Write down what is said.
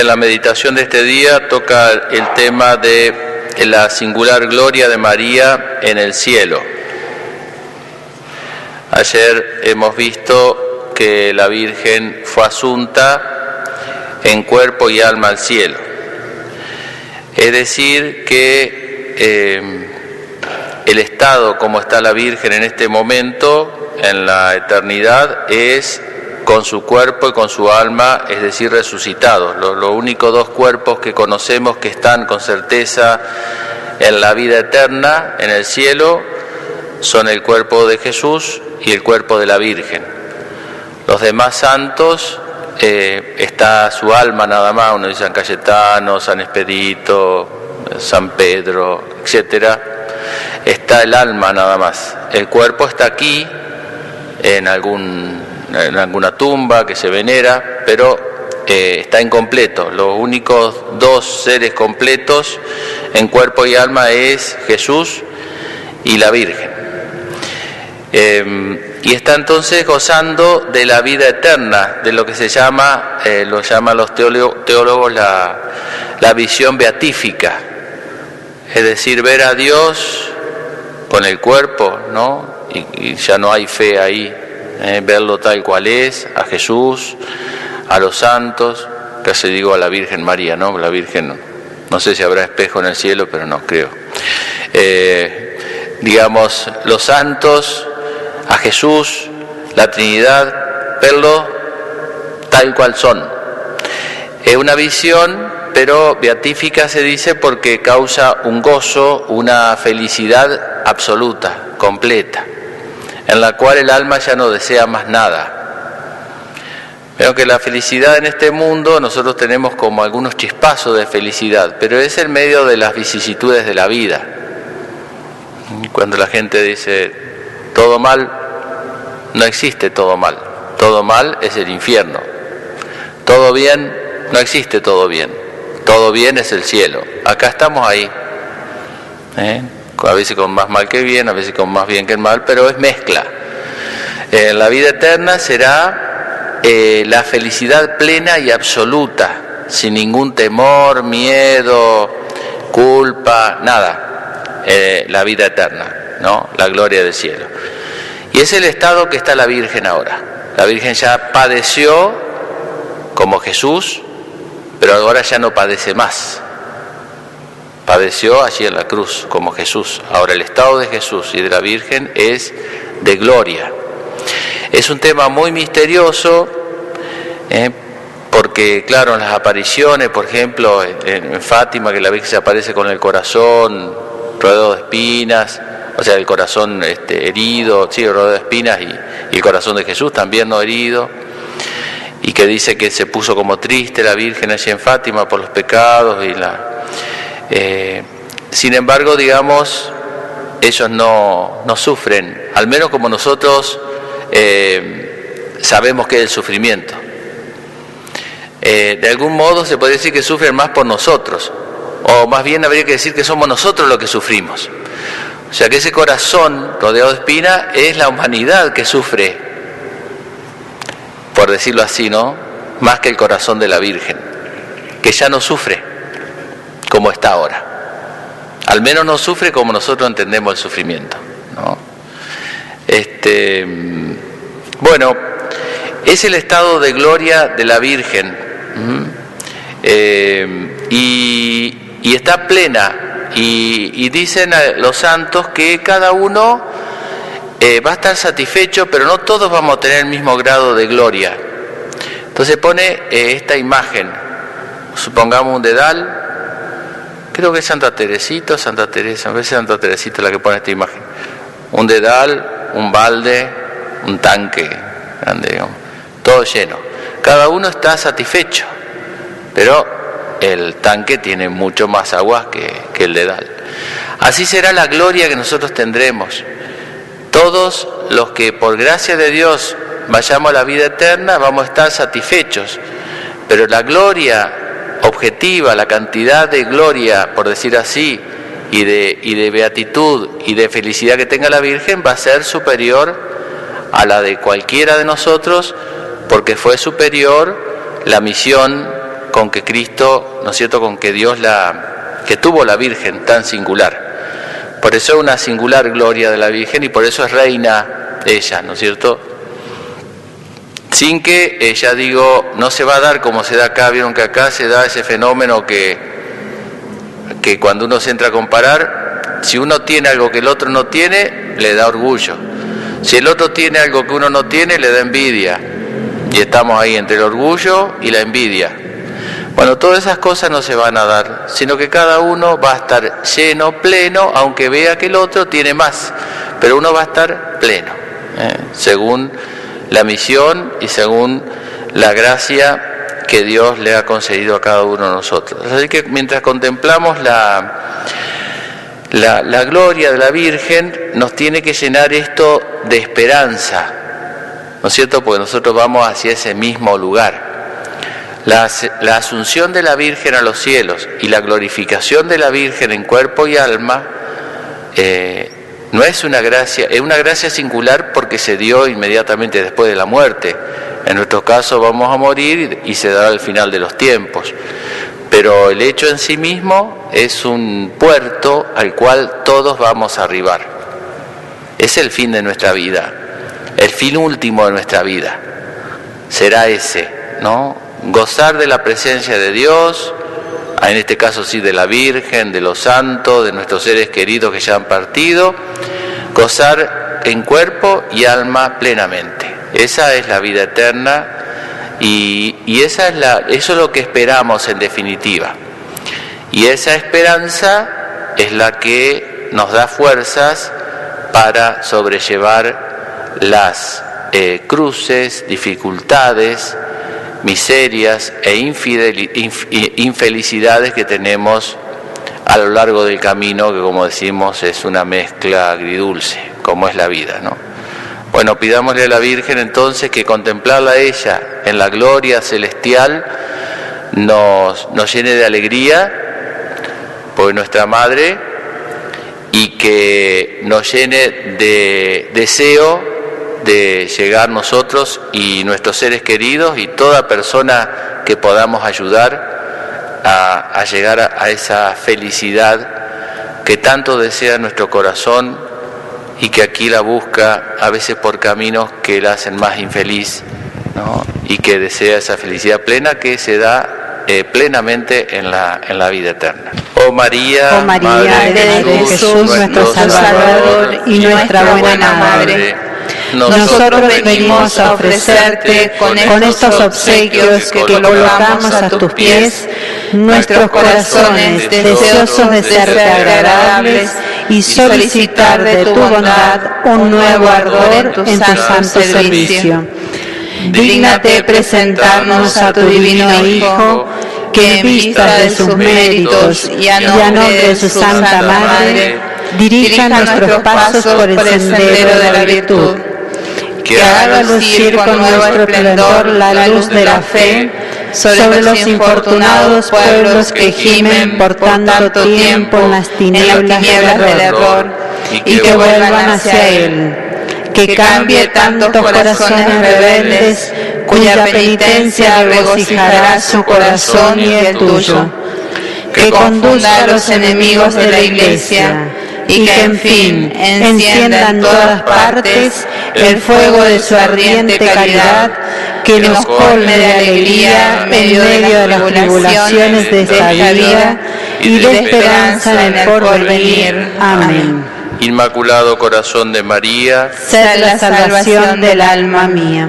en la meditación de este día toca el tema de la singular gloria de María en el cielo. Ayer hemos visto que la Virgen fue asunta en cuerpo y alma al cielo. Es decir, que eh, el estado como está la Virgen en este momento, en la eternidad, es con su cuerpo y con su alma, es decir, resucitados. Los únicos dos cuerpos que conocemos que están con certeza en la vida eterna, en el cielo, son el cuerpo de Jesús y el cuerpo de la Virgen. Los demás santos eh, está su alma nada más, uno dice San Cayetano, San Expedito, San Pedro, etcétera. Está el alma nada más. El cuerpo está aquí en algún en alguna tumba que se venera, pero eh, está incompleto. Los únicos dos seres completos en cuerpo y alma es Jesús y la Virgen. Em, y está entonces gozando de la vida eterna, de lo que se llama, eh, lo llaman los teólogos, la, la visión beatífica, es decir, ver a Dios con el cuerpo, ¿no? y ya no hay fe ahí, eh, verlo tal cual es, a Jesús, a los santos, casi digo a la Virgen María, ¿no? La Virgen, no, sé si habrá espejo en el cielo, pero no creo. Eh, digamos, los santos, a Jesús, la Trinidad, verlo tal cual son. Es una visión, pero beatífica se dice porque causa un gozo, una felicidad absoluta, completa en la cual el alma ya no desea más nada. Veo que la felicidad en este mundo nosotros tenemos como algunos chispazos de felicidad, pero es el medio de las vicisitudes de la vida. Cuando la gente dice todo mal, no existe todo mal. Todo mal es el infierno. Todo bien, no existe todo bien. Todo bien es el cielo. Acá estamos ahí. ¿Eh? A veces con más mal que bien, a veces con más bien que mal, pero es mezcla. En la vida eterna será eh, la felicidad plena y absoluta, sin ningún temor, miedo, culpa, nada. Eh, la vida eterna, ¿no? La gloria del cielo. Y es el estado que está la Virgen ahora. La Virgen ya padeció como Jesús, pero ahora ya no padece más padeció allí en la cruz como Jesús. Ahora el estado de Jesús y de la Virgen es de gloria. Es un tema muy misterioso, ¿eh? porque claro, en las apariciones, por ejemplo, en, Fátima, que la Virgen se aparece con el corazón rodeado de espinas, o sea, el corazón este, herido, sí, rodeado de espinas, y, el corazón de Jesús también no herido, y que dice que se puso como triste la Virgen allí en Fátima por los pecados y la eh, sin embargo, digamos, ellos no, sufren, al menos como nosotros eh, sabemos que es el sufrimiento. Eh, de algún modo se puede decir que sufren más por nosotros, o más bien habría que decir que somos nosotros los que sufrimos. O sea que ese corazón rodeado de espina es la humanidad que sufre, por decirlo así, ¿no? Más que el corazón de la Virgen, que ya no sufre como está ahora. Al menos no sufre como nosotros entendemos el sufrimiento. Este, bueno, es el estado de gloria de la Virgen eh, y, está plena. Y, dicen los santos que cada uno eh, va a estar satisfecho, pero no todos vamos a tener el mismo grado de gloria. Entonces pone eh, esta imagen, supongamos un dedal, creo que es Santa Teresita, Santa Teresa, a veces Santa Teresita la que pone esta imagen. Un dedal, un balde, un tanque grande, todo lleno. Cada uno está satisfecho, pero el tanque tiene mucho más agua que, que el dedal. Así será la gloria que nosotros tendremos. Todos los que por gracia de Dios vayamos a la vida eterna vamos a estar satisfechos, pero la gloria objetiva, la cantidad de gloria, por decir así, y de, y de beatitud y de felicidad que tenga la Virgen va a ser superior a la de cualquiera de nosotros, porque fue superior la misión con que Cristo, ¿no es cierto?, con que Dios la, que tuvo la Virgen tan singular. Por eso es una singular gloria de la Virgen y por eso es reina ella, ¿no es cierto? Sin que ella, digo, no se va a dar como se da acá, vieron que acá se da ese fenómeno que, que cuando uno se entra a comparar, si uno tiene algo que el otro no tiene, le da orgullo. Si el otro tiene algo que uno no tiene, le da envidia. Y estamos ahí entre el orgullo y la envidia. Bueno, todas esas cosas no se van a dar, sino que cada uno va a estar lleno, pleno, aunque vea que el otro tiene más, pero uno va a estar pleno, ¿eh? según la misión y según la gracia que Dios le ha concedido a cada uno de nosotros. Así que mientras contemplamos la, la, la gloria de la Virgen, nos tiene que llenar esto de esperanza, ¿no es cierto? Porque nosotros vamos hacia ese mismo lugar. La, la, asunción de la Virgen a los cielos y la glorificación de la Virgen en cuerpo y alma eh, no es una gracia, es una gracia singular porque se dio inmediatamente después de la muerte. En nuestro caso vamos a morir y se dará al final de los tiempos. Pero el hecho en sí mismo es un puerto al cual todos vamos a arribar. Es el fin de nuestra vida, el fin último de nuestra vida. Será ese, ¿no? gozar de la presencia de Dios, en este caso sí de la Virgen, de los santos, de nuestros seres queridos que ya han partido, gozar en cuerpo y alma plenamente. Esa es la vida eterna y, esa es eso es lo que esperamos en definitiva. Y esa esperanza es la que nos da fuerzas para sobrellevar las eh, cruces, dificultades, miserias e infelicidades que tenemos a lo largo del camino, que como decimos es una mezcla agridulce, como es la vida, ¿no? Bueno, pidámosle a la Virgen entonces que contemplarla a ella en la gloria celestial nos, nos llene de alegría, por nuestra Madre, y que nos llene de deseo de llegar nosotros y nuestros seres queridos y toda persona que podamos ayudar a, llegar a, esa felicidad que tanto desea nuestro corazón y que aquí la busca a veces por caminos que la hacen más infeliz y que desea esa felicidad plena que se da eh, plenamente en la, en la vida eterna. Oh María, oh María de Jesús, nuestro Salvador y nuestra buena Madre nosotros venimos a ofrecerte con estos obsequios que colocamos a tus pies nuestros corazones deseosos de serte agradables y solicitar de tu bondad un nuevo ardor en tu santo servicio. Dígnate presentarnos a tu divino Hijo, que en vista de sus méritos y a nombre de su Santa Madre, dirija nuestros pasos por el sendero de la virtud que haga lucir con nuestro esplendor la luz de la fe sobre los infortunados pueblos que gimen por tanto tiempo en las tinieblas del error y que vuelvan hacia Él. Que cambie tantos corazones rebeldes cuya penitencia regocijará su corazón y el tuyo. Que conduzca a los enemigos de la Iglesia y que en fin encienda en todas partes el fuego de su ardiente caridad, que nos colme de alegría en medio de las tribulaciones de esta vida y de esperanza en el porvenir. Amén. Inmaculado Corazón de María, sed la salvación del alma mía.